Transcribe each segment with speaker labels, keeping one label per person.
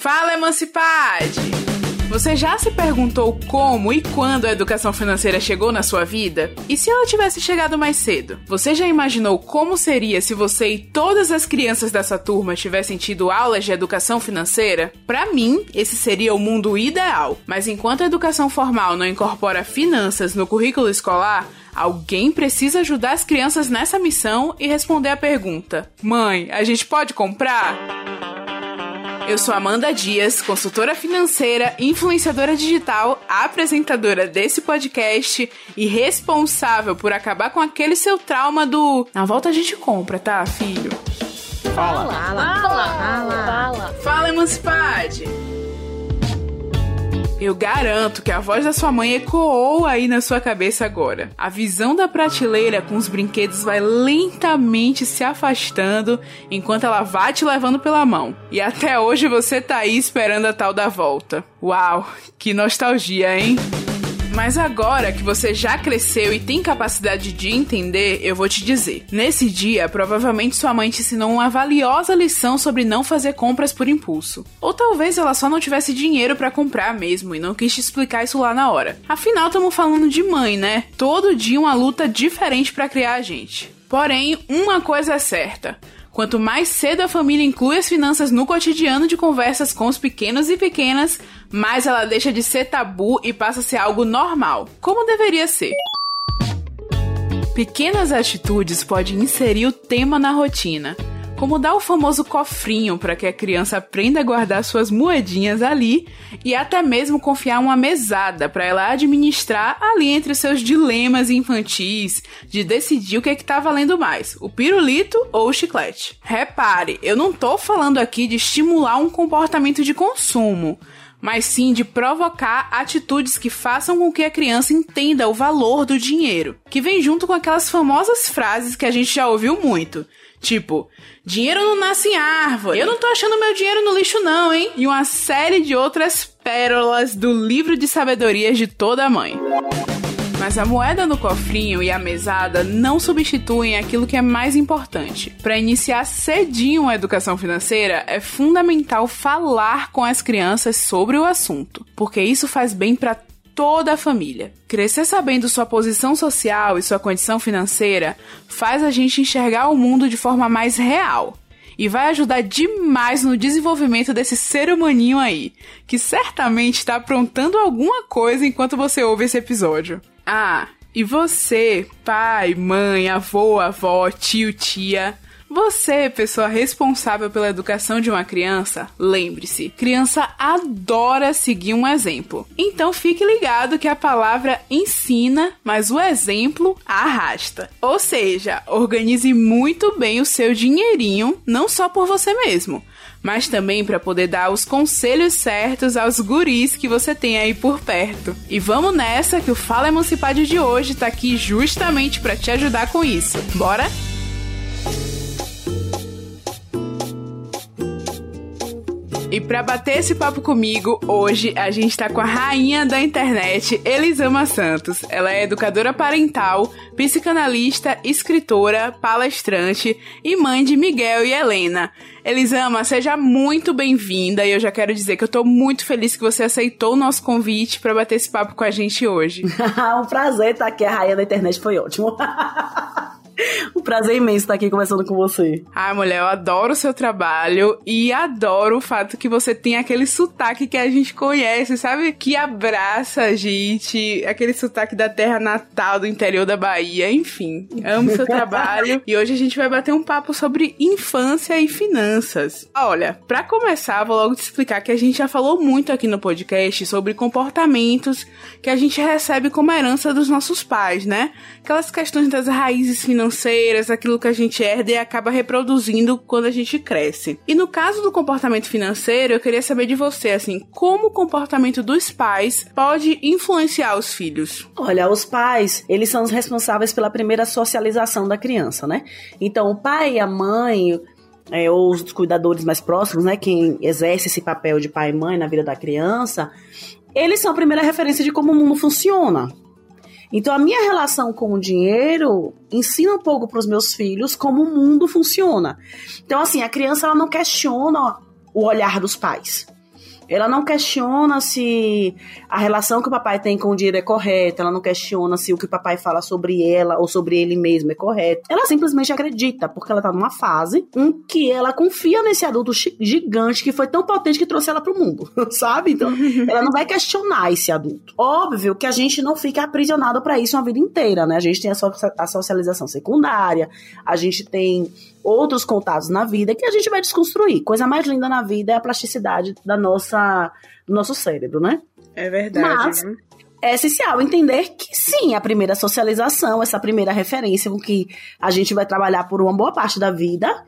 Speaker 1: Fala, Emancipade! Você já se perguntou como e quando a educação financeira chegou na sua vida? E se ela tivesse chegado mais cedo? Você já imaginou como seria se você e todas as crianças dessa turma tivessem tido aulas de educação financeira? Para mim, esse seria o mundo ideal. Mas enquanto a educação formal não incorpora finanças no currículo escolar, Alguém precisa ajudar as crianças nessa missão e responder a pergunta: Mãe, a gente pode comprar? Eu sou Amanda Dias, consultora financeira, influenciadora digital, apresentadora desse podcast e responsável por acabar com aquele seu trauma do na volta a gente compra, tá, filho?
Speaker 2: Fala.
Speaker 3: Fala. Fala. Fala.
Speaker 1: Fala, Fala Emancipade. Eu garanto que a voz da sua mãe ecoou aí na sua cabeça agora. A visão da prateleira com os brinquedos vai lentamente se afastando enquanto ela vai te levando pela mão. E até hoje você tá aí esperando a tal da volta. Uau, que nostalgia, hein? Mas agora que você já cresceu e tem capacidade de entender, eu vou te dizer. Nesse dia, provavelmente sua mãe te ensinou uma valiosa lição sobre não fazer compras por impulso. Ou talvez ela só não tivesse dinheiro para comprar mesmo e não quis te explicar isso lá na hora. Afinal, estamos falando de mãe, né? Todo dia uma luta diferente para criar a gente. Porém, uma coisa é certa. Quanto mais cedo a família inclui as finanças no cotidiano de conversas com os pequenos e pequenas, mais ela deixa de ser tabu e passa a ser algo normal, como deveria ser. Pequenas atitudes podem inserir o tema na rotina como dar o famoso cofrinho para que a criança aprenda a guardar suas moedinhas ali e até mesmo confiar uma mesada para ela administrar ali entre seus dilemas infantis de decidir o que é que tá valendo mais, o pirulito ou o chiclete. Repare, eu não tô falando aqui de estimular um comportamento de consumo, mas sim de provocar atitudes que façam com que a criança entenda o valor do dinheiro, que vem junto com aquelas famosas frases que a gente já ouviu muito. Tipo, dinheiro não nasce em árvore. Eu não tô achando meu dinheiro no lixo, não, hein? E uma série de outras pérolas do livro de sabedorias de toda mãe. Mas a moeda no cofrinho e a mesada não substituem aquilo que é mais importante. Para iniciar cedinho a educação financeira, é fundamental falar com as crianças sobre o assunto, porque isso faz bem para toda a família. Crescer sabendo sua posição social e sua condição financeira faz a gente enxergar o mundo de forma mais real e vai ajudar demais no desenvolvimento desse ser humaninho aí, que certamente está aprontando alguma coisa enquanto você ouve esse episódio. Ah, e você, pai, mãe, avô, avó, tio, tia, você, pessoa responsável pela educação de uma criança, lembre-se, criança adora seguir um exemplo. Então fique ligado que a palavra ensina, mas o exemplo arrasta. Ou seja, organize muito bem o seu dinheirinho, não só por você mesmo, mas também para poder dar os conselhos certos aos guris que você tem aí por perto. E vamos nessa que o Fala Emancipado de hoje tá aqui justamente para te ajudar com isso. Bora? E para bater esse papo comigo, hoje a gente tá com a rainha da internet, Elisama Santos. Ela é educadora parental, psicanalista, escritora, palestrante e mãe de Miguel e Helena. Elisama, seja muito bem-vinda e eu já quero dizer que eu tô muito feliz que você aceitou o nosso convite para bater esse papo com a gente hoje.
Speaker 2: um prazer estar aqui, a rainha da internet foi ótimo. Prazer imenso estar aqui conversando com você.
Speaker 1: Ai, mulher, eu adoro o seu trabalho e adoro o fato que você tem aquele sotaque que a gente conhece, sabe? Que abraça a gente, aquele sotaque da terra natal, do interior da Bahia, enfim. Amo seu trabalho e hoje a gente vai bater um papo sobre infância e finanças. Olha, para começar, vou logo te explicar que a gente já falou muito aqui no podcast sobre comportamentos que a gente recebe como herança dos nossos pais, né? Aquelas questões das raízes financeiras aquilo que a gente herda e acaba reproduzindo quando a gente cresce. E no caso do comportamento financeiro, eu queria saber de você, assim, como o comportamento dos pais pode influenciar os filhos?
Speaker 2: Olha, os pais, eles são os responsáveis pela primeira socialização da criança, né? Então, o pai e a mãe, é, ou os cuidadores mais próximos, né, quem exerce esse papel de pai e mãe na vida da criança, eles são a primeira referência de como o mundo funciona. Então, a minha relação com o dinheiro ensina um pouco para os meus filhos como o mundo funciona. Então, assim, a criança ela não questiona o olhar dos pais. Ela não questiona se a relação que o papai tem com o dinheiro é correta, ela não questiona se o que o papai fala sobre ela ou sobre ele mesmo é correto. Ela simplesmente acredita, porque ela tá numa fase em que ela confia nesse adulto gigante que foi tão potente que trouxe ela pro mundo, sabe? Então, ela não vai questionar esse adulto. Óbvio que a gente não fica aprisionado para isso uma vida inteira, né? A gente tem a, so a socialização secundária, a gente tem outros contatos na vida que a gente vai desconstruir. Coisa mais linda na vida é a plasticidade da nossa, do nosso cérebro, né?
Speaker 1: É verdade.
Speaker 2: Mas, é essencial entender que sim, a primeira socialização, essa primeira referência com que a gente vai trabalhar por uma boa parte da vida,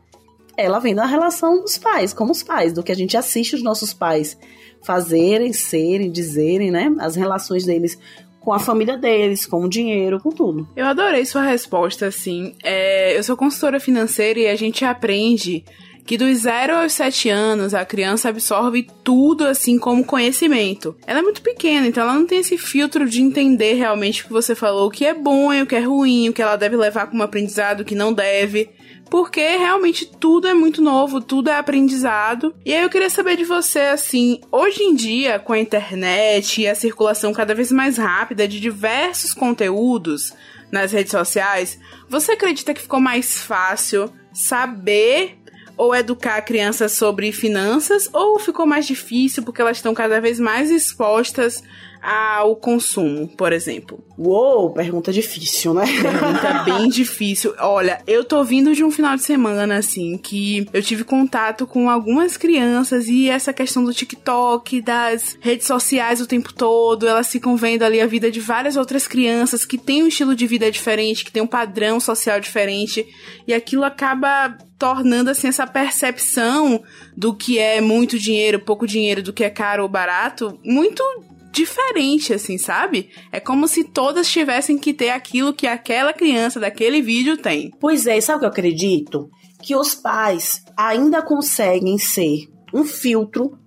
Speaker 2: ela vem da relação dos pais, como os pais, do que a gente assiste os nossos pais fazerem, serem, dizerem, né? As relações deles com a família deles, com o dinheiro, com tudo.
Speaker 1: Eu adorei sua resposta, assim. É, eu sou consultora financeira e a gente aprende que dos 0 aos 7 anos a criança absorve tudo assim como conhecimento. Ela é muito pequena, então ela não tem esse filtro de entender realmente o que você falou, o que é bom e o que é ruim, o que ela deve levar como aprendizado, o que não deve porque realmente tudo é muito novo, tudo é aprendizado. E aí eu queria saber de você, assim, hoje em dia, com a internet e a circulação cada vez mais rápida de diversos conteúdos nas redes sociais, você acredita que ficou mais fácil saber ou educar a criança sobre finanças, ou ficou mais difícil porque elas estão cada vez mais expostas ao consumo, por exemplo?
Speaker 2: Uou, pergunta difícil, né?
Speaker 1: Pergunta bem difícil. Olha, eu tô vindo de um final de semana, assim, que eu tive contato com algumas crianças e essa questão do TikTok, das redes sociais o tempo todo, elas ficam vendo ali a vida de várias outras crianças que têm um estilo de vida diferente, que tem um padrão social diferente, e aquilo acaba tornando assim essa percepção do que é muito dinheiro, pouco dinheiro, do que é caro ou barato, muito diferente, assim, sabe? É como se todas tivessem que ter aquilo que aquela criança daquele vídeo tem.
Speaker 2: Pois é, sabe o que eu acredito? Que os pais ainda conseguem ser um filtro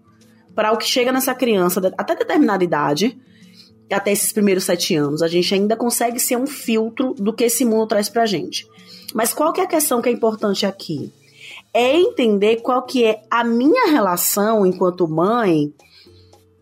Speaker 2: para o que chega nessa criança até determinada idade, até esses primeiros sete anos. A gente ainda consegue ser um filtro do que esse mundo traz pra gente. Mas qual que é a questão que é importante aqui? É entender qual que é a minha relação enquanto mãe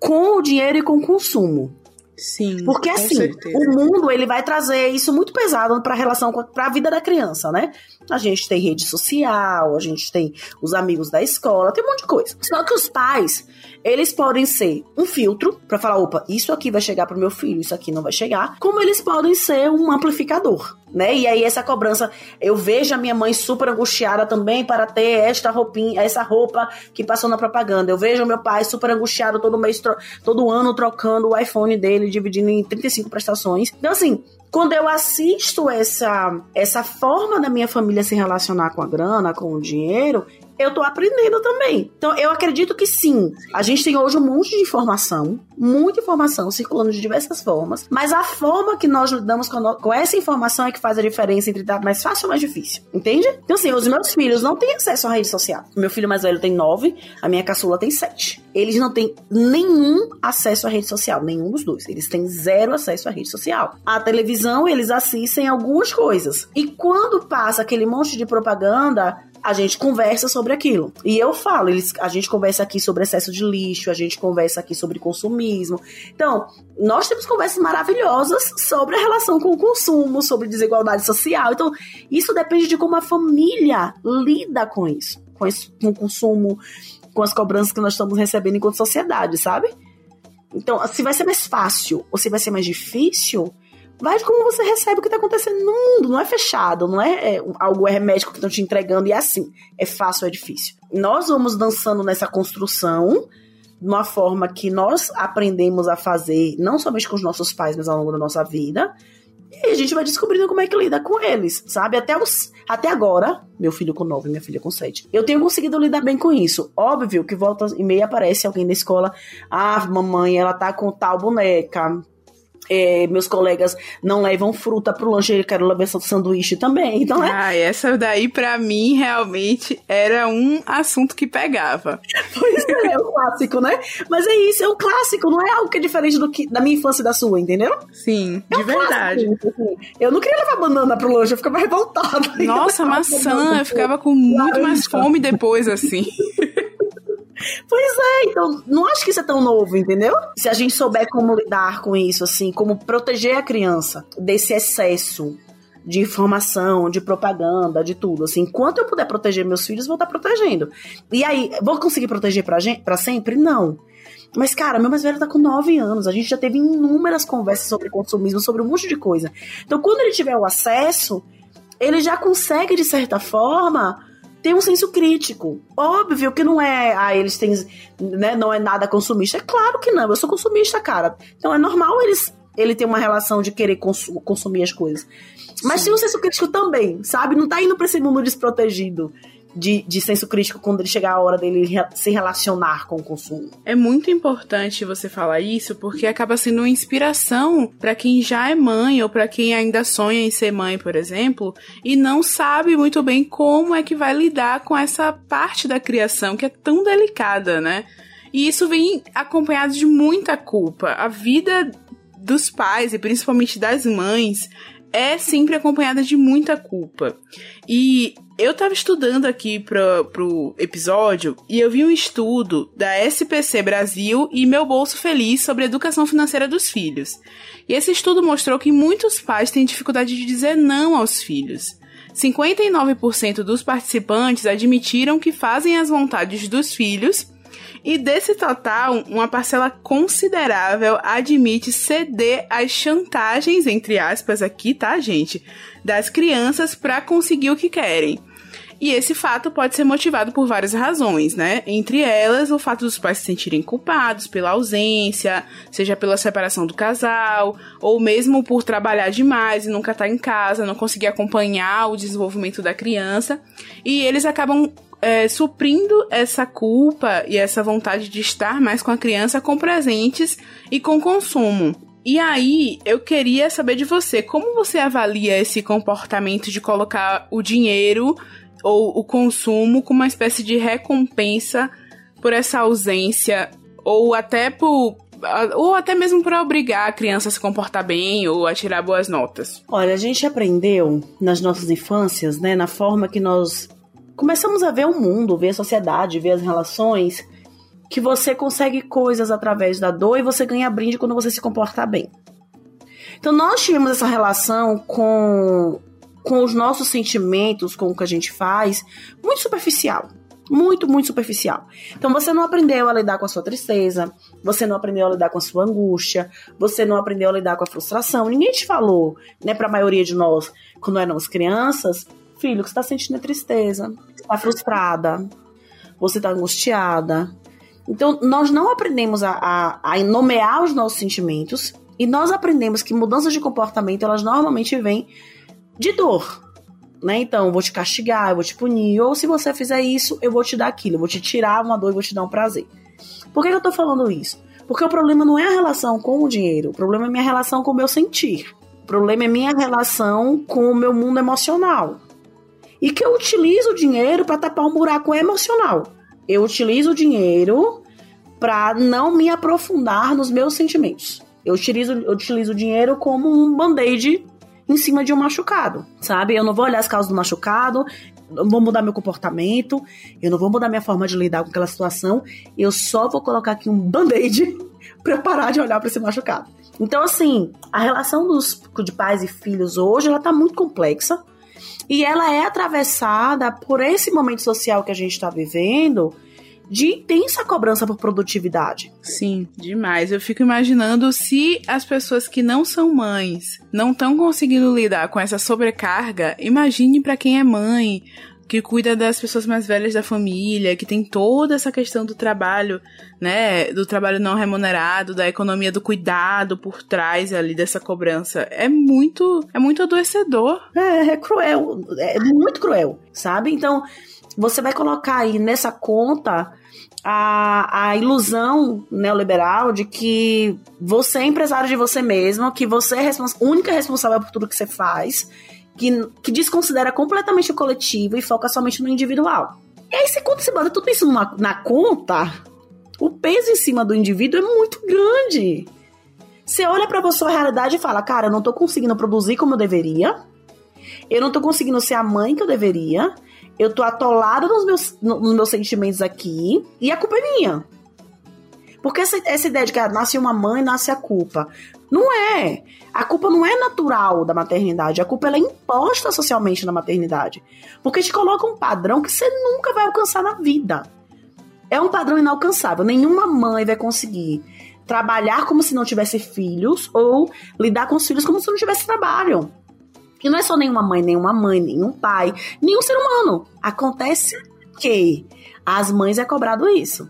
Speaker 2: com o dinheiro e com o consumo.
Speaker 1: Sim.
Speaker 2: Porque assim, certeza. o mundo ele vai trazer isso muito pesado para a relação para a vida da criança, né? A gente tem rede social, a gente tem os amigos da escola, tem um monte de coisa. Só que os pais, eles podem ser um filtro para falar, opa, isso aqui vai chegar pro meu filho, isso aqui não vai chegar, como eles podem ser um amplificador né? E aí essa cobrança, eu vejo a minha mãe super angustiada também para ter esta roupinha, essa roupa que passou na propaganda. Eu vejo meu pai super angustiado todo mês, todo ano trocando o iPhone dele, dividindo em 35 prestações. Então assim, quando eu assisto essa essa forma da minha família se relacionar com a grana, com o dinheiro, eu tô aprendendo também. Então, eu acredito que sim. A gente tem hoje um monte de informação, muita informação circulando de diversas formas, mas a forma que nós lidamos com, no... com essa informação é que faz a diferença entre dar mais fácil ou mais difícil. Entende? Então, assim, os meus filhos não têm acesso à rede social. Meu filho mais velho tem nove, a minha caçula tem sete. Eles não têm nenhum acesso à rede social, nenhum dos dois. Eles têm zero acesso à rede social. A televisão, eles assistem algumas coisas. E quando passa aquele monte de propaganda, a gente conversa sobre aquilo. E eu falo, eles, a gente conversa aqui sobre excesso de lixo, a gente conversa aqui sobre consumismo. Então, nós temos conversas maravilhosas sobre a relação com o consumo, sobre desigualdade social. Então, isso depende de como a família lida com isso, com, isso, com o consumo, com as cobranças que nós estamos recebendo enquanto sociedade, sabe? Então, se vai ser mais fácil ou se vai ser mais difícil, vai de como você recebe o que está acontecendo no mundo. Não é fechado, não é, é algo hermético que estão te entregando e é assim. É fácil ou é difícil. Nós vamos dançando nessa construção de uma forma que nós aprendemos a fazer, não somente com os nossos pais, mas ao longo da nossa vida. E a gente vai descobrindo como é que lida com eles, sabe? Até, os, até agora, meu filho com nove, minha filha com sete. Eu tenho conseguido lidar bem com isso. Óbvio que volta e meia aparece alguém na escola. Ah, mamãe, ela tá com tal boneca é, meus colegas não levam fruta pro lanche, eu quero levar sanduíche também, então
Speaker 1: é. Ah, essa daí para mim realmente era um assunto que pegava.
Speaker 2: Pois é, é um clássico, né? Mas é isso, é um clássico, não é algo que é diferente do que da minha infância e da sua, entendeu?
Speaker 1: Sim, é de um verdade.
Speaker 2: Clássico, assim. Eu não queria levar banana pro lanche, eu ficava revoltada.
Speaker 1: Nossa, maçã, eu ficava com muito mais fome depois, assim.
Speaker 2: Pois é, então não acho que isso é tão novo, entendeu? Se a gente souber como lidar com isso, assim, como proteger a criança desse excesso de informação, de propaganda, de tudo. Assim, enquanto eu puder proteger meus filhos, vou estar protegendo. E aí, vou conseguir proteger pra, gente, pra sempre? Não. Mas, cara, meu mais velho tá com 9 anos. A gente já teve inúmeras conversas sobre consumismo, sobre um monte de coisa. Então, quando ele tiver o acesso, ele já consegue, de certa forma, ter um senso crítico. Óbvio que não é, ah, eles têm, né, não é nada consumista. É claro que não, eu sou consumista, cara. Então é normal eles ele ter uma relação de querer consumir as coisas. Mas Sim. tem um senso crítico também, sabe? Não tá indo pra esse mundo desprotegido de, de senso crítico quando ele chegar a hora dele se relacionar com o consumo.
Speaker 1: É muito importante você falar isso porque acaba sendo uma inspiração para quem já é mãe ou para quem ainda sonha em ser mãe, por exemplo, e não sabe muito bem como é que vai lidar com essa parte da criação que é tão delicada, né? E isso vem acompanhado de muita culpa. A vida dos pais e principalmente das mães é sempre acompanhada de muita culpa. E eu tava estudando aqui pro, pro episódio e eu vi um estudo da SPC Brasil e Meu Bolso Feliz sobre educação financeira dos filhos. E esse estudo mostrou que muitos pais têm dificuldade de dizer não aos filhos. 59% dos participantes admitiram que fazem as vontades dos filhos e desse total, uma parcela considerável admite ceder às chantagens, entre aspas, aqui, tá, gente? Das crianças para conseguir o que querem. E esse fato pode ser motivado por várias razões, né? Entre elas, o fato dos pais se sentirem culpados pela ausência, seja pela separação do casal, ou mesmo por trabalhar demais e nunca estar tá em casa, não conseguir acompanhar o desenvolvimento da criança. E eles acabam é, suprindo essa culpa e essa vontade de estar mais com a criança com presentes e com consumo. E aí, eu queria saber de você, como você avalia esse comportamento de colocar o dinheiro ou o consumo como uma espécie de recompensa por essa ausência ou até por ou até mesmo para obrigar a criança a se comportar bem ou a tirar boas notas.
Speaker 2: Olha, a gente aprendeu nas nossas infâncias, né, na forma que nós começamos a ver o mundo, ver a sociedade, ver as relações, que você consegue coisas através da dor e você ganha brinde quando você se comporta bem. Então nós tivemos essa relação com com os nossos sentimentos, com o que a gente faz, muito superficial. Muito, muito superficial. Então você não aprendeu a lidar com a sua tristeza, você não aprendeu a lidar com a sua angústia, você não aprendeu a lidar com a frustração. Ninguém te falou, né, para a maioria de nós, quando éramos crianças, filho, que você está sentindo é tristeza, está frustrada, você está angustiada. Então, nós não aprendemos a, a, a nomear os nossos sentimentos e nós aprendemos que mudanças de comportamento, elas normalmente vêm de dor. Né? Então, vou te castigar, eu vou te punir, ou se você fizer isso, eu vou te dar aquilo, eu vou te tirar uma dor e vou te dar um prazer. Por que eu tô falando isso? Porque o problema não é a relação com o dinheiro, o problema é minha relação com o meu sentir. O problema é minha relação com o meu mundo emocional e que eu utilizo o dinheiro para tapar um buraco emocional. Eu utilizo o dinheiro para não me aprofundar nos meus sentimentos. Eu utilizo, eu utilizo o dinheiro como um band-aid em cima de um machucado, sabe? Eu não vou olhar as causas do machucado, não vou mudar meu comportamento, eu não vou mudar minha forma de lidar com aquela situação, eu só vou colocar aqui um band-aid para parar de olhar para esse machucado. Então, assim, a relação dos, de pais e filhos hoje, ela tá muito complexa, e ela é atravessada por esse momento social que a gente está vivendo de intensa cobrança por produtividade.
Speaker 1: Sim, demais. Eu fico imaginando se as pessoas que não são mães não estão conseguindo lidar com essa sobrecarga, imagine para quem é mãe, que cuida das pessoas mais velhas da família, que tem toda essa questão do trabalho, né, do trabalho não remunerado, da economia do cuidado por trás ali dessa cobrança. É muito, é muito adoecedor.
Speaker 2: É, é cruel, é muito cruel, sabe? Então, você vai colocar aí nessa conta a, a ilusão neoliberal de que você é empresário de você mesmo, que você é respons única responsável por tudo que você faz que, que desconsidera completamente o coletivo e foca somente no individual. E aí, se quando você bota tudo isso numa, na conta, o peso em cima do indivíduo é muito grande. Você olha para sua realidade e fala: Cara, eu não tô conseguindo produzir como eu deveria, eu não tô conseguindo ser a mãe que eu deveria, eu tô atolada nos meus, nos meus sentimentos aqui e a culpa é minha. Porque essa, essa ideia de que ah, nasce uma mãe, nasce a culpa. Não é. A culpa não é natural da maternidade. A culpa é imposta socialmente na maternidade. Porque te coloca um padrão que você nunca vai alcançar na vida. É um padrão inalcançável. Nenhuma mãe vai conseguir trabalhar como se não tivesse filhos ou lidar com os filhos como se não tivesse trabalho. E não é só nenhuma mãe, nenhuma mãe, nenhum pai, nenhum ser humano. Acontece que as mães é cobrado isso.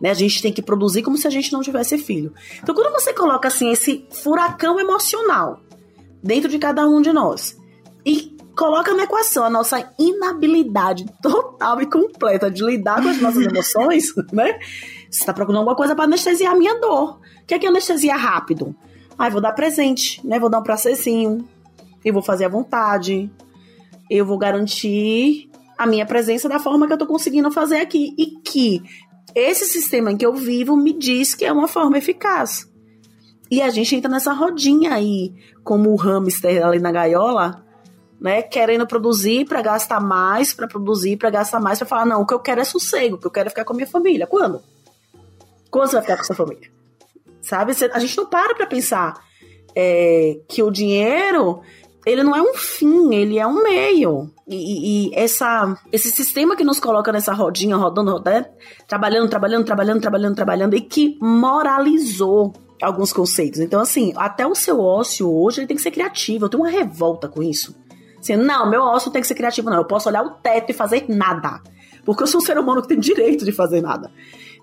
Speaker 2: Né? A gente tem que produzir como se a gente não tivesse filho. Então, quando você coloca assim esse furacão emocional dentro de cada um de nós e coloca na equação a nossa inabilidade total e completa de lidar com as nossas emoções, né? Você está procurando alguma coisa para anestesiar a minha dor. O que é que anestesia rápido? Ah, vou dar presente, né? Vou dar um processinho. Eu vou fazer à vontade. Eu vou garantir a minha presença da forma que eu tô conseguindo fazer aqui. E que esse sistema em que eu vivo me diz que é uma forma eficaz. E a gente entra nessa rodinha aí, como o hamster ali na gaiola, né, querendo produzir para gastar mais, para produzir para gastar mais, para falar não, o que eu quero é sossego, o que eu quero é ficar com a minha família. Quando? Quando você vai ficar com a sua família? Sabe? A gente não para para pensar é, que o dinheiro ele não é um fim, ele é um meio. E, e, essa, esse sistema que nos coloca nessa rodinha, rodando, rodando, trabalhando, trabalhando, trabalhando, trabalhando, trabalhando, e que moralizou alguns conceitos. Então, assim, até o seu ócio hoje ele tem que ser criativo. Eu tenho uma revolta com isso. Assim, não, meu ócio tem que ser criativo, não. Eu posso olhar o teto e fazer nada. Porque eu sou um ser humano que tem direito de fazer nada.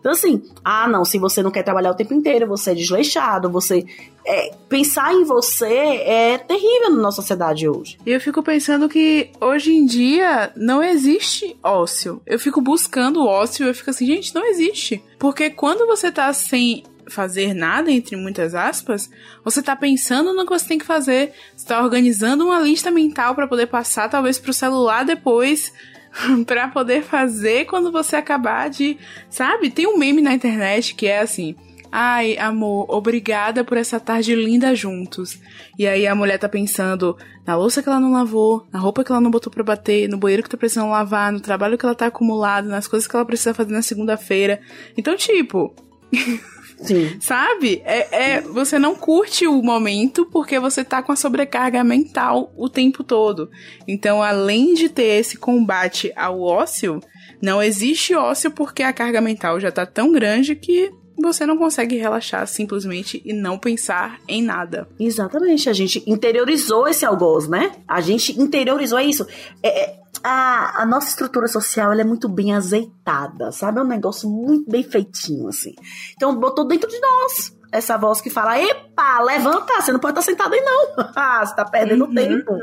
Speaker 2: Então, assim, ah, não, se você não quer trabalhar o tempo inteiro, você é desleixado, você. É, pensar em você é terrível na nossa sociedade hoje.
Speaker 1: E eu fico pensando que hoje em dia não existe ócio. Eu fico buscando ócio e eu fico assim, gente, não existe. Porque quando você tá sem fazer nada, entre muitas aspas, você tá pensando no que você tem que fazer, você tá organizando uma lista mental para poder passar talvez pro celular depois para poder fazer quando você acabar de. Sabe? Tem um meme na internet que é assim. Ai, amor, obrigada por essa tarde linda juntos. E aí a mulher tá pensando na louça que ela não lavou, na roupa que ela não botou pra bater, no banheiro que tá precisando lavar, no trabalho que ela tá acumulado, nas coisas que ela precisa fazer na segunda-feira. Então, tipo.
Speaker 2: Sim.
Speaker 1: Sabe? É, é, você não curte o momento porque você tá com a sobrecarga mental o tempo todo. Então, além de ter esse combate ao ócio, não existe ócio porque a carga mental já tá tão grande que você não consegue relaxar simplesmente e não pensar em nada.
Speaker 2: Exatamente, a gente interiorizou esse algoz, né? A gente interiorizou isso. É, é, a, a nossa estrutura social ela é muito bem azeitada, sabe? É um negócio muito bem feitinho, assim. Então botou dentro de nós essa voz que fala: epa, levanta, você não pode estar sentado aí, não. Ah, você tá perdendo uhum. tempo,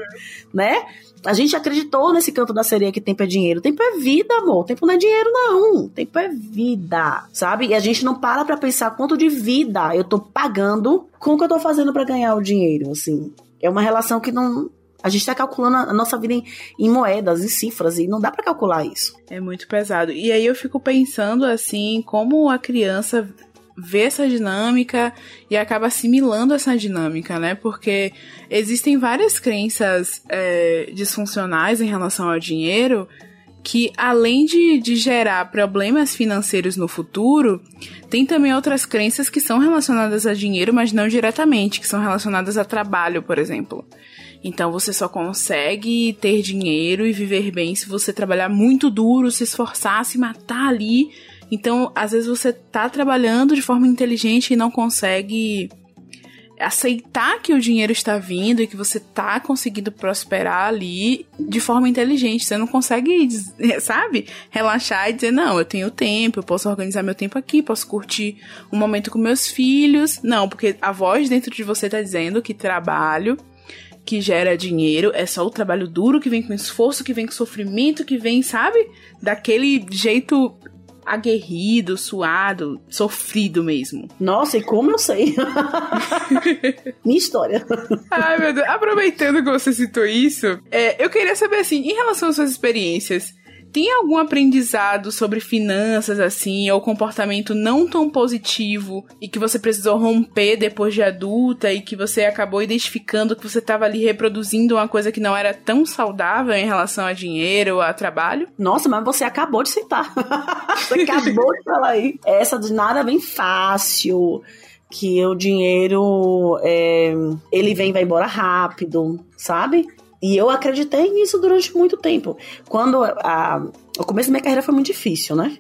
Speaker 2: né? A gente acreditou nesse canto da sereia que tempo é dinheiro. Tempo é vida, amor. Tempo não é dinheiro, não. Tempo é vida, sabe? E a gente não para pra pensar quanto de vida eu tô pagando com o que eu tô fazendo para ganhar o dinheiro, assim. É uma relação que não, a gente está calculando a nossa vida em, em, moedas, em cifras, e não dá para calcular isso.
Speaker 1: É muito pesado. E aí eu fico pensando assim, como a criança vê essa dinâmica e acaba assimilando essa dinâmica, né? Porque existem várias crenças é, disfuncionais em relação ao dinheiro que, além de, de gerar problemas financeiros no futuro, tem também outras crenças que são relacionadas a dinheiro, mas não diretamente, que são relacionadas a trabalho, por exemplo. Então você só consegue ter dinheiro e viver bem se você trabalhar muito duro, se esforçar, se matar ali então, às vezes você tá trabalhando de forma inteligente e não consegue aceitar que o dinheiro está vindo e que você tá conseguindo prosperar ali de forma inteligente. Você não consegue, sabe, relaxar e dizer, não, eu tenho tempo, eu posso organizar meu tempo aqui, posso curtir um momento com meus filhos. Não, porque a voz dentro de você tá dizendo que trabalho que gera dinheiro, é só o trabalho duro que vem com esforço, que vem com sofrimento, que vem, sabe? Daquele jeito aguerrido, suado, sofrido mesmo.
Speaker 2: Nossa, e como eu sei? Minha história.
Speaker 1: Ai, meu Deus. Aproveitando que você citou isso, é, eu queria saber, assim, em relação às suas experiências, tem algum aprendizado sobre finanças, assim, ou comportamento não tão positivo e que você precisou romper depois de adulta e que você acabou identificando que você estava ali reproduzindo uma coisa que não era tão saudável em relação a dinheiro, a trabalho?
Speaker 2: Nossa, mas você acabou de citar. você acabou de falar aí. Essa de nada vem fácil que o dinheiro é, ele vem e vai embora rápido, sabe? E eu acreditei nisso durante muito tempo. Quando a, o começo da minha carreira foi muito difícil, né?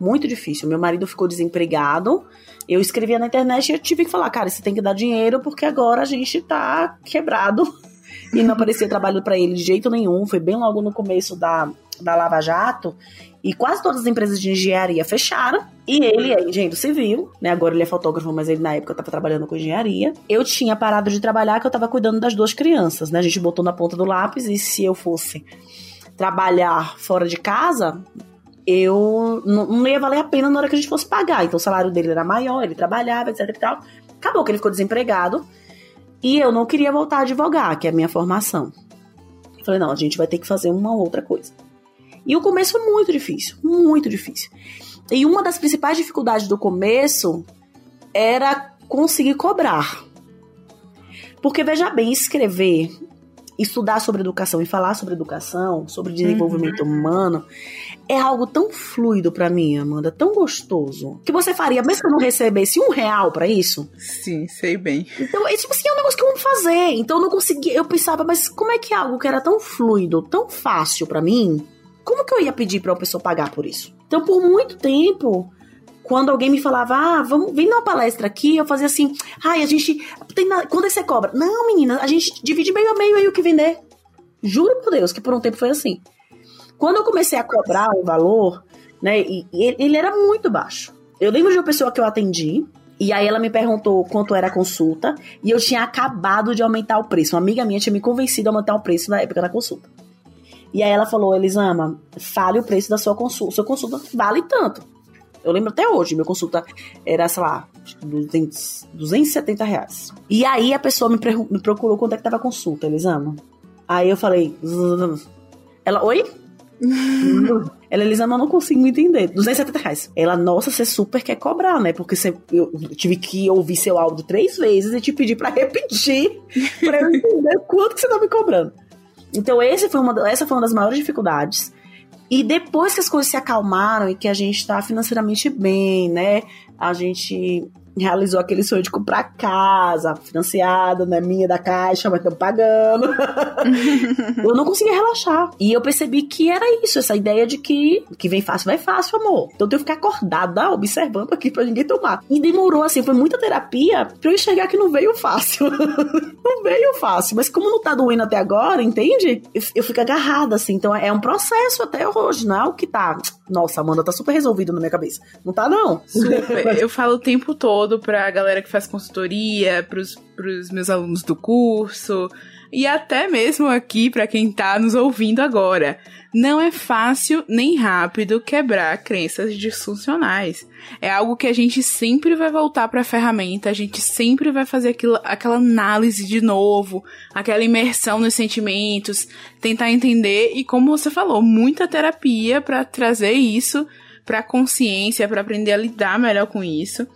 Speaker 2: Muito difícil. Meu marido ficou desempregado. Eu escrevia na internet e eu tive que falar, cara, você tem que dar dinheiro porque agora a gente tá quebrado. E não aparecia trabalho para ele de jeito nenhum. Foi bem logo no começo da, da Lava Jato. E quase todas as empresas de engenharia fecharam. E ele é engenheiro civil, né? Agora ele é fotógrafo, mas ele na época estava trabalhando com engenharia. Eu tinha parado de trabalhar, que eu estava cuidando das duas crianças, né? A gente botou na ponta do lápis e se eu fosse trabalhar fora de casa, eu não, não ia valer a pena na hora que a gente fosse pagar. Então o salário dele era maior, ele trabalhava, etc e tal. Acabou que ele ficou desempregado. E eu não queria voltar a advogar, que é a minha formação. falei, não, a gente vai ter que fazer uma outra coisa. E o começo foi muito difícil, muito difícil. E uma das principais dificuldades do começo era conseguir cobrar. Porque veja bem, escrever, estudar sobre educação e falar sobre educação, sobre desenvolvimento uhum. humano, é algo tão fluido para mim, Amanda, tão gostoso, que você faria, mesmo que eu não recebesse um real para isso?
Speaker 1: Sim, sei bem.
Speaker 2: Então, é, tipo assim, é um negócio que eu amo fazer. Então eu não conseguia, eu pensava, mas como é que é algo que era tão fluido, tão fácil para mim, como que eu ia pedir para uma pessoa pagar por isso? Então, por muito tempo, quando alguém me falava, ah, vamos, vem uma palestra aqui, eu fazia assim, ai, a gente. Tem na, quando é você cobra? Não, menina, a gente divide meio a meio aí o que vender. Juro por Deus que por um tempo foi assim. Quando eu comecei a cobrar o valor, né, e, e ele era muito baixo. Eu lembro de uma pessoa que eu atendi, e aí ela me perguntou quanto era a consulta, e eu tinha acabado de aumentar o preço. Uma amiga minha tinha me convencido a aumentar o preço na época da consulta. E aí ela falou, Elisama, fale o preço da sua consulta. Sua consulta vale tanto. Eu lembro até hoje, minha consulta era, sei lá, 200, 270 reais. E aí a pessoa me, me procurou quanto é que tava a consulta, Elisama. Aí eu falei, ela, oi? Ela, Elisama, eu não consigo entender. 270 reais. Ela, nossa, você super quer cobrar, né? Porque você, eu tive que ouvir seu áudio três vezes e te pedir para repetir pra eu entender quanto que você tá me cobrando. Então, foi uma, essa foi uma das maiores dificuldades. E depois que as coisas se acalmaram e que a gente está financeiramente bem, né? A gente realizou aquele sonho de comprar casa, financiada, não é minha da caixa, mas estamos pagando. eu não conseguia relaxar. E eu percebi que era isso, essa ideia de que que vem fácil, vai fácil, amor. Então eu tenho que ficar acordada, observando aqui pra ninguém tomar. E demorou, assim, foi muita terapia pra eu enxergar que não veio fácil. não veio fácil, mas como não tá doendo até agora, entende? Eu, eu fico agarrada, assim. Então é um processo até hoje, não é o que tá. Nossa, Amanda, tá super resolvido na minha cabeça. Não tá, não.
Speaker 1: Super. eu falo o tempo todo todo para a galera que faz consultoria, para os meus alunos do curso e até mesmo aqui para quem está nos ouvindo agora. Não é fácil nem rápido quebrar crenças disfuncionais. É algo que a gente sempre vai voltar para a ferramenta, a gente sempre vai fazer aquilo, aquela análise de novo, aquela imersão nos sentimentos, tentar entender e como você falou, muita terapia para trazer isso para consciência, para aprender a lidar melhor com isso.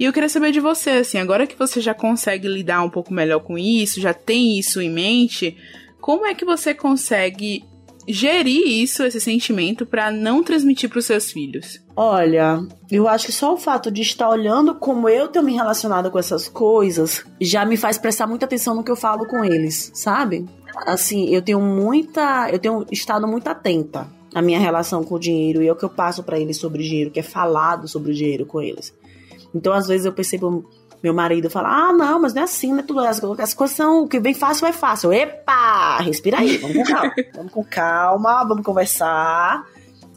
Speaker 1: E eu queria saber de você, assim, agora que você já consegue lidar um pouco melhor com isso, já tem isso em mente, como é que você consegue gerir isso, esse sentimento, para não transmitir para os seus filhos?
Speaker 2: Olha, eu acho que só o fato de estar olhando como eu tenho me relacionado com essas coisas já me faz prestar muita atenção no que eu falo com eles, sabe? Assim, eu tenho muita, eu tenho estado muito atenta à minha relação com o dinheiro e ao que eu passo para eles sobre dinheiro, que é falado sobre o dinheiro com eles. Então, às vezes, eu percebo meu marido falar: Ah, não, mas não é assim, né? Tudo, as, as coisas são. O que vem fácil é fácil. Epa! Respira aí, vamos com calma. vamos com calma, vamos conversar.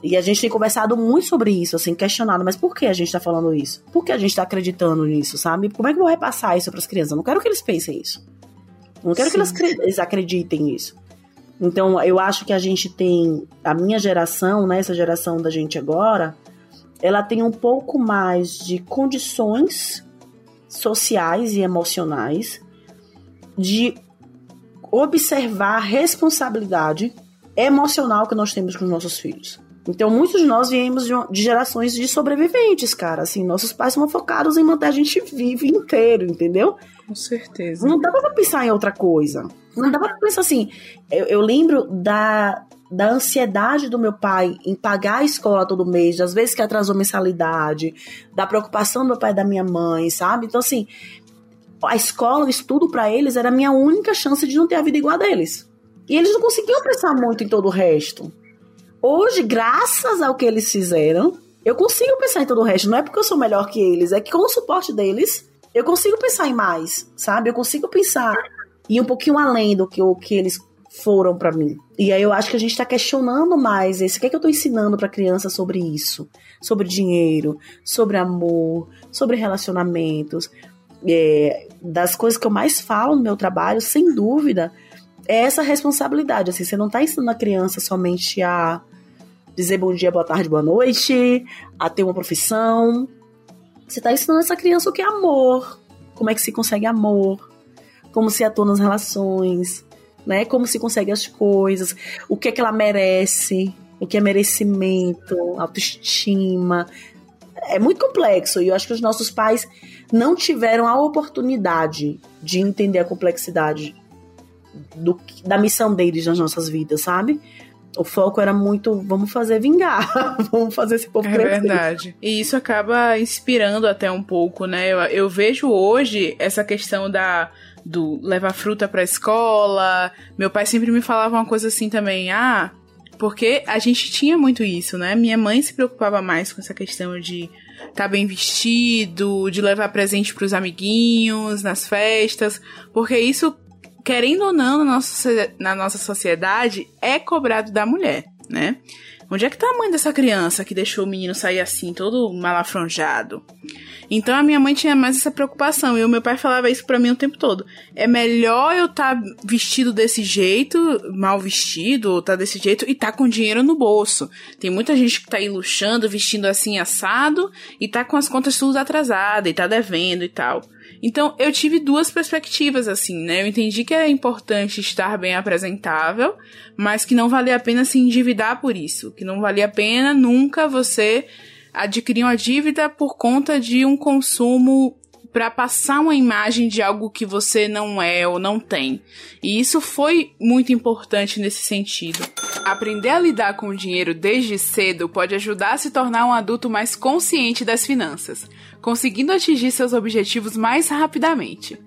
Speaker 2: E a gente tem conversado muito sobre isso, assim, questionado, mas por que a gente tá falando isso? Por que a gente tá acreditando nisso, sabe? Como é que eu vou repassar isso para as crianças? Eu não quero que eles pensem isso. Eu não quero Sim. que eles, eles acreditem nisso. Então, eu acho que a gente tem, a minha geração, né, essa geração da gente agora, ela tem um pouco mais de condições sociais e emocionais de observar a responsabilidade emocional que nós temos com os nossos filhos. Então, muitos de nós viemos de, gerações de sobreviventes, cara. Assim, nossos pais são focados em manter a gente vivo inteiro, entendeu?
Speaker 1: Com certeza.
Speaker 2: Não dava pra pensar em outra coisa. Não dava pra pensar assim. Eu, eu lembro da, da ansiedade do meu pai em pagar a escola todo mês, das vezes que atrasou mensalidade, da preocupação do meu pai e da minha mãe, sabe? Então, assim, a escola, o estudo para eles era a minha única chance de não ter a vida igual a deles. E eles não conseguiam pensar muito em todo o resto. Hoje, graças ao que eles fizeram, eu consigo pensar em todo o resto. Não é porque eu sou melhor que eles, é que com o suporte deles, eu consigo pensar em mais, sabe? Eu consigo pensar e um pouquinho além do que, o que eles foram para mim. E aí eu acho que a gente está questionando mais esse. O que é que eu estou ensinando para criança sobre isso? Sobre dinheiro, sobre amor, sobre relacionamentos. É, das coisas que eu mais falo no meu trabalho, sem dúvida, é essa responsabilidade. Assim, você não está ensinando a criança somente a dizer bom dia, boa tarde, boa noite, a ter uma profissão. Você está ensinando essa criança o que é amor, como é que se consegue amor, como se atua nas relações, né? Como se consegue as coisas, o que é que ela merece, o que é merecimento, autoestima. É muito complexo e eu acho que os nossos pais não tiveram a oportunidade de entender a complexidade do, da missão deles nas nossas vidas, sabe? O foco era muito, vamos fazer vingar, vamos fazer esse povo
Speaker 1: é crescer. É verdade. E isso acaba inspirando até um pouco, né? Eu, eu vejo hoje essa questão da do levar fruta pra escola. Meu pai sempre me falava uma coisa assim também, ah, porque a gente tinha muito isso, né? Minha mãe se preocupava mais com essa questão de estar tá bem vestido, de levar presente para os amiguinhos nas festas, porque isso querendo ou não, na nossa, na nossa sociedade, é cobrado da mulher, né? Onde é que tá a mãe dessa criança que deixou o menino sair assim, todo malafronjado? Então a minha mãe tinha mais essa preocupação e o meu pai falava isso para mim o tempo todo. É melhor eu estar tá vestido desse jeito, mal vestido, ou tá desse jeito e tá com dinheiro no bolso. Tem muita gente que tá aí luxando, vestindo assim assado e tá com as contas tudo atrasadas e tá devendo e tal. Então, eu tive duas perspectivas, assim, né? Eu entendi que é importante estar bem apresentável, mas que não valia a pena se endividar por isso. Que não valia a pena nunca você adquirir uma dívida por conta de um consumo para passar uma imagem de algo que você não é ou não tem. E isso foi muito importante nesse sentido. Aprender a lidar com o dinheiro desde cedo pode ajudar a se tornar um adulto mais consciente das finanças, conseguindo atingir seus objetivos mais rapidamente.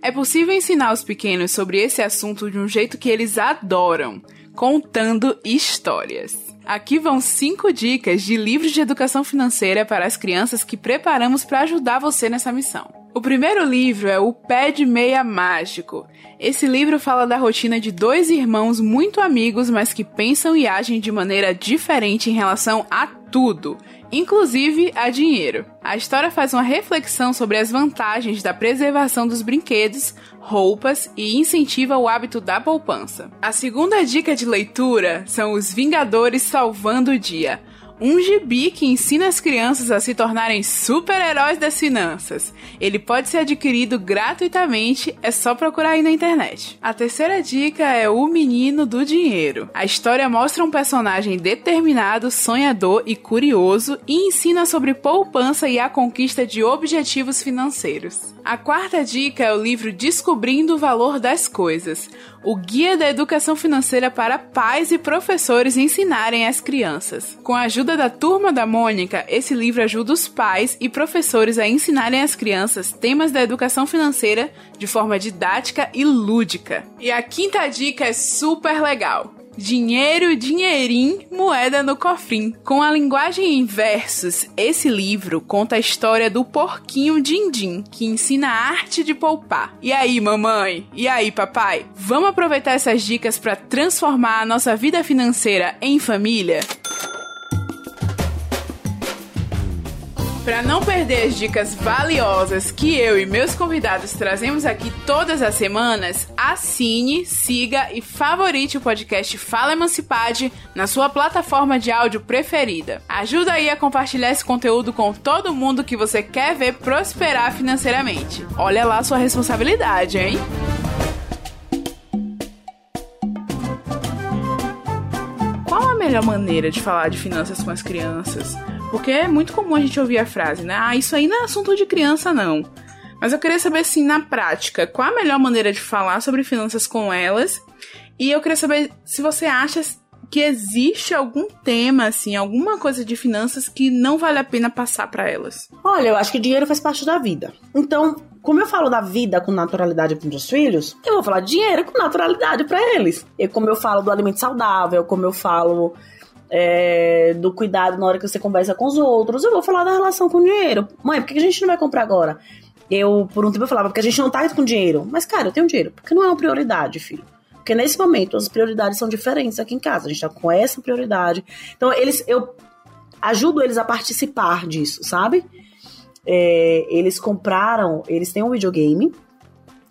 Speaker 1: É possível ensinar os pequenos sobre esse assunto de um jeito que eles adoram, contando histórias. Aqui vão cinco dicas de livros de educação financeira para as crianças que preparamos para ajudar você nessa missão. O primeiro livro é O Pé de Meia Mágico. Esse livro fala da rotina de dois irmãos muito amigos, mas que pensam e agem de maneira diferente em relação a tudo, inclusive a dinheiro. A história faz uma reflexão sobre as vantagens da preservação dos brinquedos, roupas e incentiva o hábito da poupança. A segunda dica de leitura são Os Vingadores Salvando o Dia um gibi que ensina as crianças a se tornarem super-heróis das finanças. Ele pode ser adquirido gratuitamente, é só procurar aí na internet. A terceira dica é O Menino do Dinheiro. A história mostra um personagem determinado, sonhador e curioso e ensina sobre poupança e a conquista de objetivos financeiros. A quarta dica é o livro Descobrindo o Valor das Coisas o Guia da Educação Financeira para pais e professores ensinarem às crianças. Com a ajuda da turma da Mônica, esse livro ajuda os pais e professores a ensinarem às crianças temas da educação financeira de forma didática e lúdica. E a quinta dica é super legal. Dinheiro, dinheirinho, moeda no cofrim. Com a linguagem em versos, esse livro conta a história do porquinho Dindim, que ensina a arte de poupar. E aí, mamãe? E aí, papai? Vamos aproveitar essas dicas para transformar a nossa vida financeira em família? Para não perder as dicas valiosas que eu e meus convidados trazemos aqui todas as semanas, assine, siga e favorite o podcast Fala Emancipade na sua plataforma de áudio preferida. Ajuda aí a compartilhar esse conteúdo com todo mundo que você quer ver prosperar financeiramente. Olha lá a sua responsabilidade, hein? Melhor maneira de falar de finanças com as crianças? Porque é muito comum a gente ouvir a frase, né? Ah, isso aí não é assunto de criança, não. Mas eu queria saber, assim, na prática, qual a melhor maneira de falar sobre finanças com elas? E eu queria saber se você acha que existe algum tema, assim, alguma coisa de finanças que não vale a pena passar para elas?
Speaker 2: Olha, eu acho que dinheiro faz parte da vida. Então, como eu falo da vida com naturalidade para meus filhos, eu vou falar dinheiro com naturalidade para eles. E como eu falo do alimento saudável, como eu falo é, do cuidado na hora que você conversa com os outros, eu vou falar da relação com o dinheiro. Mãe, por que a gente não vai comprar agora? Eu, por um tempo, eu falava, porque a gente não tá com dinheiro. Mas, cara, eu tenho dinheiro. Porque não é uma prioridade, filho. Porque nesse momento as prioridades são diferentes aqui em casa. A gente tá com essa prioridade. Então, eles, eu ajudo eles a participar disso, sabe? É, eles compraram, eles têm um videogame.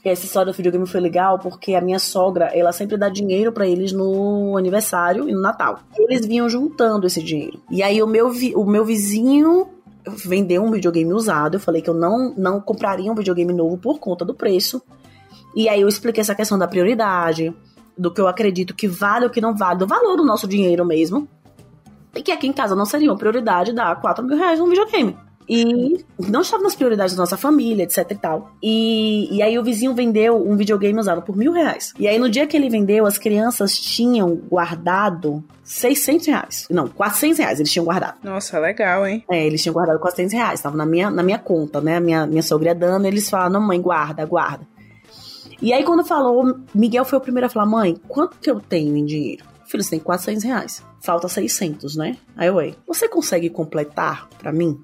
Speaker 2: E essa história do videogame foi legal porque a minha sogra, ela sempre dá dinheiro para eles no aniversário e no Natal. Eles vinham juntando esse dinheiro. E aí o meu, vi, o meu vizinho vendeu um videogame usado. Eu falei que eu não, não compraria um videogame novo por conta do preço. E aí eu expliquei essa questão da prioridade, do que eu acredito que vale ou que não vale, do valor do nosso dinheiro mesmo. E que aqui em casa não seria uma prioridade dar 4 mil reais num videogame. E não estava nas prioridades da nossa família, etc e tal. E, e aí o vizinho vendeu um videogame usado por mil reais. E aí no dia que ele vendeu, as crianças tinham guardado 600 reais. Não, 400 reais eles tinham guardado.
Speaker 1: Nossa, legal, hein?
Speaker 2: É, eles tinham guardado 400 reais. Tava na minha, na minha conta, né? Minha, minha sogra dando, eles falaram, mãe, guarda, guarda. E aí, quando falou, Miguel foi o primeiro a falar: mãe, quanto que eu tenho em dinheiro? Filho, você tem 400 reais. Falta 600, né? Aí eu, ei, você consegue completar para mim?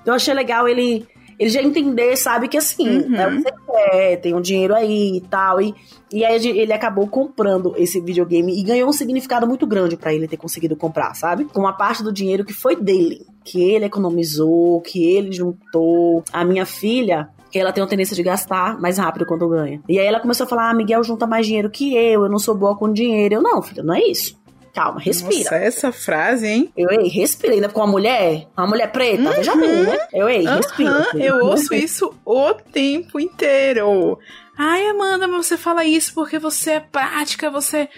Speaker 2: Então eu achei legal ele, ele já entender, sabe, que assim, uhum. é o que você quer, tem um dinheiro aí e tal. E, e aí ele acabou comprando esse videogame e ganhou um significado muito grande para ele ter conseguido comprar, sabe? Com uma parte do dinheiro que foi dele, que ele economizou, que ele juntou. A minha filha, que ela tem uma tendência de gastar mais rápido quando ganha. E aí ela começou a falar: ah, Miguel junta mais dinheiro que eu, eu não sou boa com dinheiro. Eu, não, filha, não é isso. Calma, respira.
Speaker 1: Nossa, essa frase, hein?
Speaker 2: Eu, ei, respira. Ainda com uma mulher, uma mulher preta, uhum. veja bem, né? Eu, ei, uhum. respira.
Speaker 1: Eu ouço isso o tempo inteiro. Ai, Amanda, mas você fala isso porque você é prática, você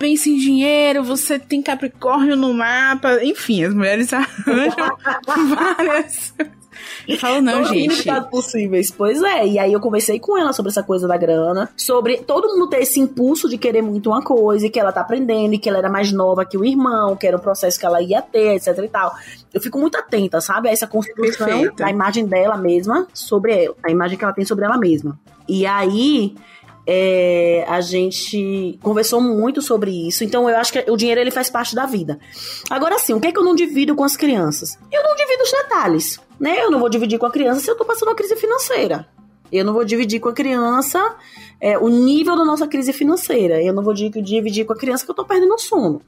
Speaker 1: pensa em dinheiro, você tem Capricórnio no mapa. Enfim, as mulheres arranjam várias eu falo, não, gente.
Speaker 2: possíveis. Pois é. E aí eu conversei com ela sobre essa coisa da grana, sobre todo mundo ter esse impulso de querer muito uma coisa, e que ela tá aprendendo, e que ela era mais nova que o irmão, que era um processo que ela ia ter, etc e tal. Eu fico muito atenta, sabe? A essa construção Perfeita. da imagem dela mesma sobre ela, a imagem que ela tem sobre ela mesma. E aí, é, a gente conversou muito sobre isso. Então eu acho que o dinheiro ele faz parte da vida. Agora sim, o que é que eu não divido com as crianças? Eu não divido os detalhes, né? Eu não vou dividir com a criança se eu tô passando uma crise financeira. Eu não vou dividir com a criança é, o nível da nossa crise financeira. Eu não vou dividir com a criança que eu tô perdendo o sono.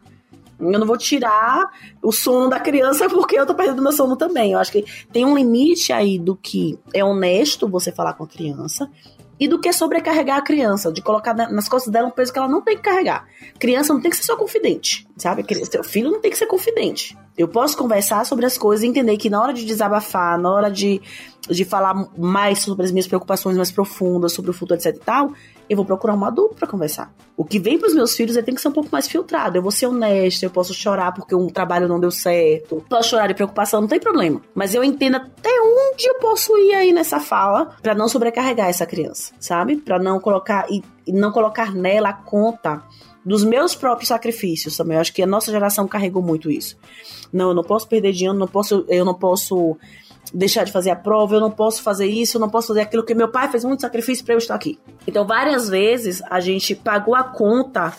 Speaker 2: Eu não vou tirar o sono da criança porque eu tô perdendo meu sono também. Eu acho que tem um limite aí do que é honesto você falar com a criança e do que sobrecarregar a criança, de colocar nas costas dela um peso que ela não tem que carregar. Criança não tem que ser só confidente, sabe? Seu filho não tem que ser confidente. Eu posso conversar sobre as coisas e entender que na hora de desabafar, na hora de, de falar mais sobre as minhas preocupações mais profundas, sobre o futuro, etc e tal, eu vou procurar um adulto para conversar. O que vem pros meus filhos, ele tem que ser um pouco mais filtrado. Eu vou ser honesta, eu posso chorar porque um trabalho não deu certo. Posso chorar de preocupação, não tem problema. Mas eu entendo até onde eu posso ir aí nessa fala para não sobrecarregar essa criança, sabe? Para não colocar e, e não colocar nela a conta dos meus próprios sacrifícios também. Eu acho que a nossa geração carregou muito isso. Não, eu não posso perder dinheiro, não posso, eu não posso deixar de fazer a prova, eu não posso fazer isso, eu não posso fazer aquilo que meu pai fez muito sacrifício para eu estar aqui. Então, várias vezes a gente pagou a conta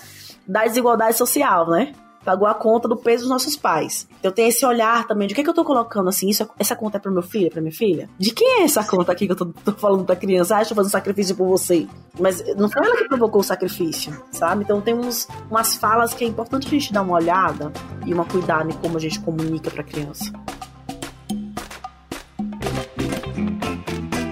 Speaker 2: da desigualdade social, né? Pagou a conta do peso dos nossos pais. Então tem esse olhar também de o que, é que eu tô colocando assim, isso, essa conta é pro meu filho, pra minha filha? De quem é essa conta aqui que eu tô, tô falando da criança? Ah, fazer um sacrifício por você. Mas não foi ela que provocou o sacrifício, sabe? Então tem uns, umas falas que é importante a gente dar uma olhada e uma cuidado em como a gente comunica pra criança.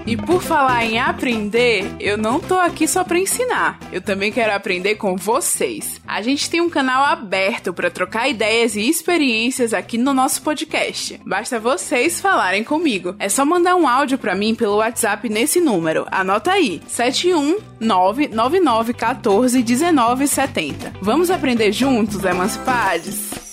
Speaker 1: E por falar em aprender, eu não tô aqui só para ensinar. Eu também quero aprender com vocês. A gente tem um canal aberto para trocar ideias e experiências aqui no nosso podcast. Basta vocês falarem comigo. É só mandar um áudio para mim pelo WhatsApp nesse número. Anota aí: 71999141970. Vamos aprender juntos, emancipados?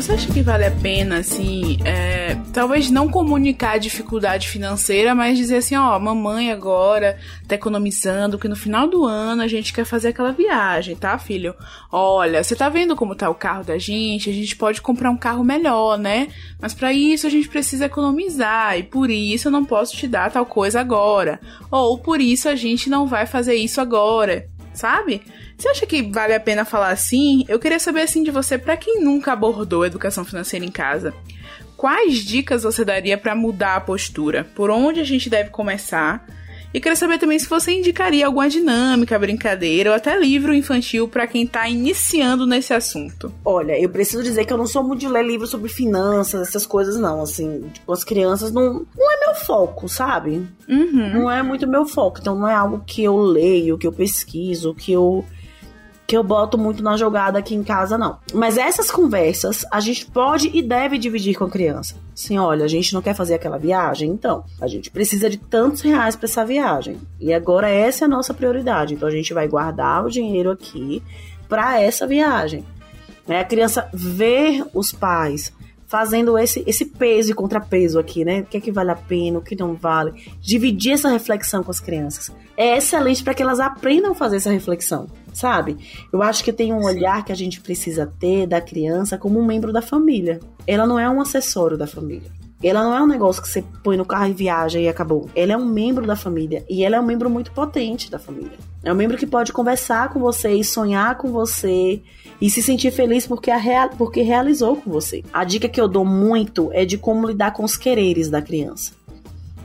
Speaker 1: Você acha que vale a pena, assim, é, talvez não comunicar a dificuldade financeira, mas dizer assim, ó, mamãe agora tá economizando, que no final do ano a gente quer fazer aquela viagem, tá, filho? Olha, você tá vendo como tá o carro da gente? A gente pode comprar um carro melhor, né? Mas para isso a gente precisa economizar e por isso eu não posso te dar tal coisa agora. Ou por isso a gente não vai fazer isso agora, sabe? Você acha que vale a pena falar assim? Eu queria saber assim de você, para quem nunca abordou educação financeira em casa, quais dicas você daria para mudar a postura? Por onde a gente deve começar? E queria saber também se você indicaria alguma dinâmica, brincadeira ou até livro infantil para quem tá iniciando nesse assunto.
Speaker 2: Olha, eu preciso dizer que eu não sou muito de ler livros sobre finanças, essas coisas não, assim, tipo, as crianças não, não é meu foco, sabe?
Speaker 1: Uhum.
Speaker 2: Não é muito meu foco, então não é algo que eu leio, que eu pesquiso, que eu que eu boto muito na jogada aqui em casa, não. Mas essas conversas a gente pode e deve dividir com a criança. Assim, olha, a gente não quer fazer aquela viagem, então a gente precisa de tantos reais para essa viagem. E agora essa é a nossa prioridade. Então a gente vai guardar o dinheiro aqui para essa viagem. É a criança ver os pais fazendo esse, esse peso e contrapeso aqui, né? O que é que vale a pena, o que não vale. Dividir essa reflexão com as crianças. É excelente para que elas aprendam a fazer essa reflexão, sabe? Eu acho que tem um olhar que a gente precisa ter da criança como um membro da família. Ela não é um acessório da família. Ela não é um negócio que você põe no carro e viaja e acabou. Ela é um membro da família e ela é um membro muito potente da família. É um membro que pode conversar com você e sonhar com você e se sentir feliz porque, real, porque realizou com você. A dica que eu dou muito é de como lidar com os quereres da criança.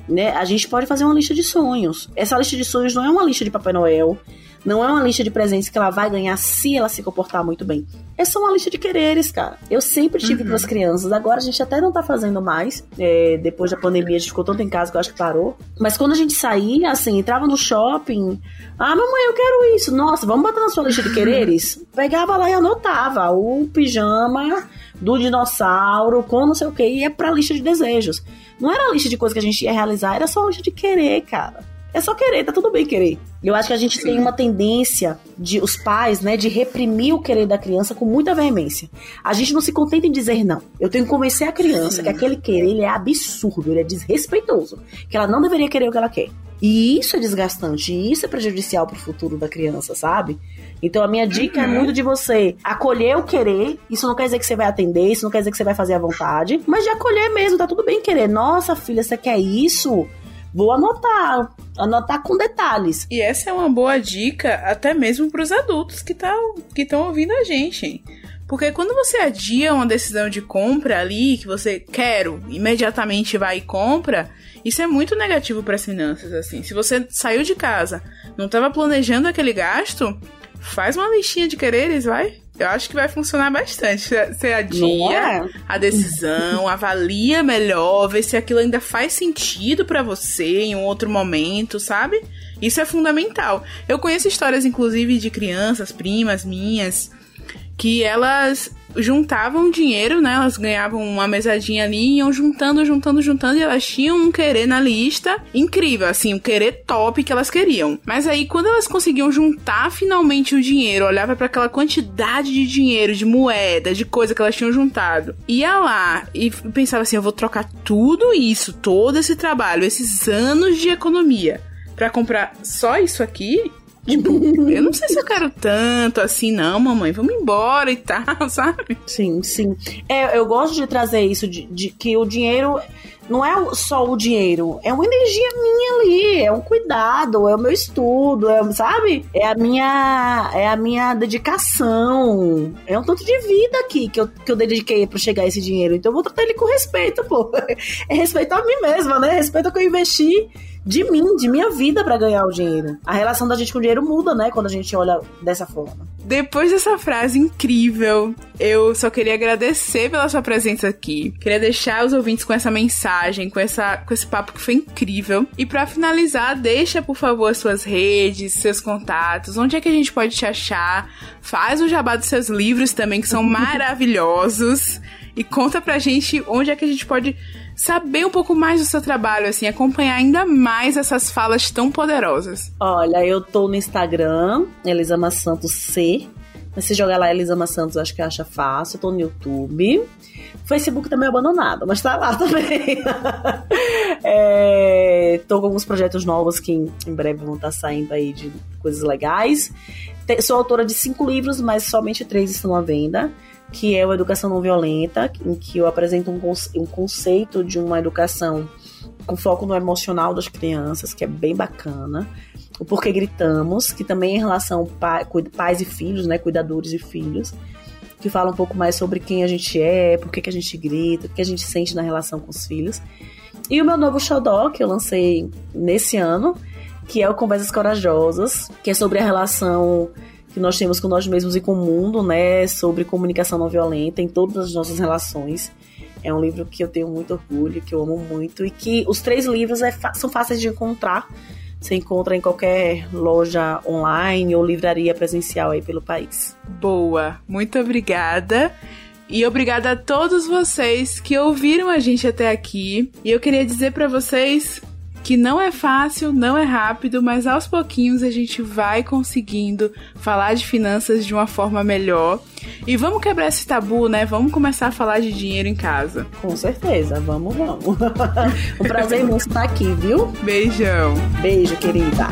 Speaker 2: Né? A gente pode fazer uma lista de sonhos. Essa lista de sonhos não é uma lista de Papai Noel, não é uma lista de presentes que ela vai ganhar se ela se comportar muito bem. É só uma lista de quereres, cara. Eu sempre tive uhum. para as crianças. Agora a gente até não tá fazendo mais. É, depois da pandemia, a gente ficou tanto em casa que eu acho que parou. Mas quando a gente saía, assim, entrava no shopping. Ah, mamãe, eu quero isso. Nossa, vamos botar na sua lista de quereres? Pegava lá e anotava o pijama do dinossauro com não sei o que. E é pra lista de desejos. Não era a lista de coisas que a gente ia realizar, era só a lista de querer, cara. É só querer, tá tudo bem querer. Eu acho que a gente Sim. tem uma tendência de os pais, né, de reprimir o querer da criança com muita veemência. A gente não se contenta em dizer não. Eu tenho que convencer a criança Sim. que aquele querer ele é absurdo, ele é desrespeitoso, que ela não deveria querer o que ela quer. E isso é desgastante, e isso é prejudicial pro futuro da criança, sabe? Então a minha dica é uhum. é muito de você acolher o querer. Isso não quer dizer que você vai atender, isso não quer dizer que você vai fazer à vontade, mas de acolher mesmo, tá tudo bem querer. Nossa, filha, você quer isso? Vou anotar, anotar com detalhes.
Speaker 1: E essa é uma boa dica até mesmo para os adultos que tá, estão ouvindo a gente. Porque quando você adia uma decisão de compra ali, que você quer, imediatamente vai e compra, isso é muito negativo para as finanças, assim. Se você saiu de casa, não estava planejando aquele gasto, faz uma listinha de quereres, vai. Eu acho que vai funcionar bastante. Você adia é? a decisão, avalia melhor, vê se aquilo ainda faz sentido para você em um outro momento, sabe? Isso é fundamental. Eu conheço histórias, inclusive, de crianças, primas minhas, que elas juntavam dinheiro, né? Elas ganhavam uma mesadinha ali, iam juntando, juntando, juntando, e elas tinham um querer na lista incrível, assim, um querer top que elas queriam. Mas aí, quando elas conseguiam juntar finalmente o dinheiro, olhava para aquela quantidade de dinheiro, de moeda, de coisa que elas tinham juntado, ia lá e pensava assim: eu vou trocar tudo isso, todo esse trabalho, esses anos de economia, para comprar só isso aqui Eu não sei se eu quero tanto assim, não, mamãe. Vamos embora e tal, sabe?
Speaker 2: Sim, sim. É, eu gosto de trazer isso, de, de que o dinheiro não é só o dinheiro, é uma energia minha ali, é um cuidado, é o meu estudo, é, sabe? É a minha é a minha dedicação, é um tanto de vida aqui que eu, que eu dediquei para chegar esse dinheiro. Então eu vou tratar ele com respeito, pô. É respeito a mim mesma, né? Respeito ao que eu investi de mim, de minha vida para ganhar o dinheiro. A relação da gente com o dinheiro muda, né, quando a gente olha dessa forma.
Speaker 1: Depois dessa frase incrível, eu só queria agradecer pela sua presença aqui. Queria deixar os ouvintes com essa mensagem, com essa com esse papo que foi incrível. E para finalizar, deixa por favor as suas redes, seus contatos, onde é que a gente pode te achar? Faz o jabá dos seus livros também que são maravilhosos e conta pra gente onde é que a gente pode saber um pouco mais do seu trabalho, assim, acompanhar ainda mais essas falas tão poderosas.
Speaker 2: Olha, eu tô no Instagram, Elisama Santos C. Mas se jogar lá Elisama Santos, acho que acha fácil. Eu tô no YouTube. Facebook também é abandonado, mas tá lá também. é, tô com alguns projetos novos que em, em breve vão estar tá saindo aí de coisas legais. Sou autora de cinco livros, mas somente três estão à venda que é o Educação Não Violenta, em que eu apresento um, um conceito de uma educação com foco no emocional das crianças, que é bem bacana. O Porquê Gritamos, que também é em relação pai, pais e filhos, né, cuidadores e filhos, que fala um pouco mais sobre quem a gente é, por que, que a gente grita, o que a gente sente na relação com os filhos. E o meu novo xodó, que eu lancei nesse ano, que é o Conversas Corajosas, que é sobre a relação que nós temos com nós mesmos e com o mundo, né, sobre comunicação não violenta em todas as nossas relações. É um livro que eu tenho muito orgulho, que eu amo muito e que os três livros é, são fáceis de encontrar. Você encontra em qualquer loja online ou livraria presencial aí pelo país.
Speaker 1: Boa, muito obrigada. E obrigada a todos vocês que ouviram a gente até aqui. E eu queria dizer para vocês que não é fácil, não é rápido, mas aos pouquinhos a gente vai conseguindo falar de finanças de uma forma melhor. E vamos quebrar esse tabu, né? Vamos começar a falar de dinheiro em casa.
Speaker 2: Com certeza, vamos, vamos. um prazer imenso estar aqui, viu?
Speaker 1: Beijão.
Speaker 2: Beijo, querida.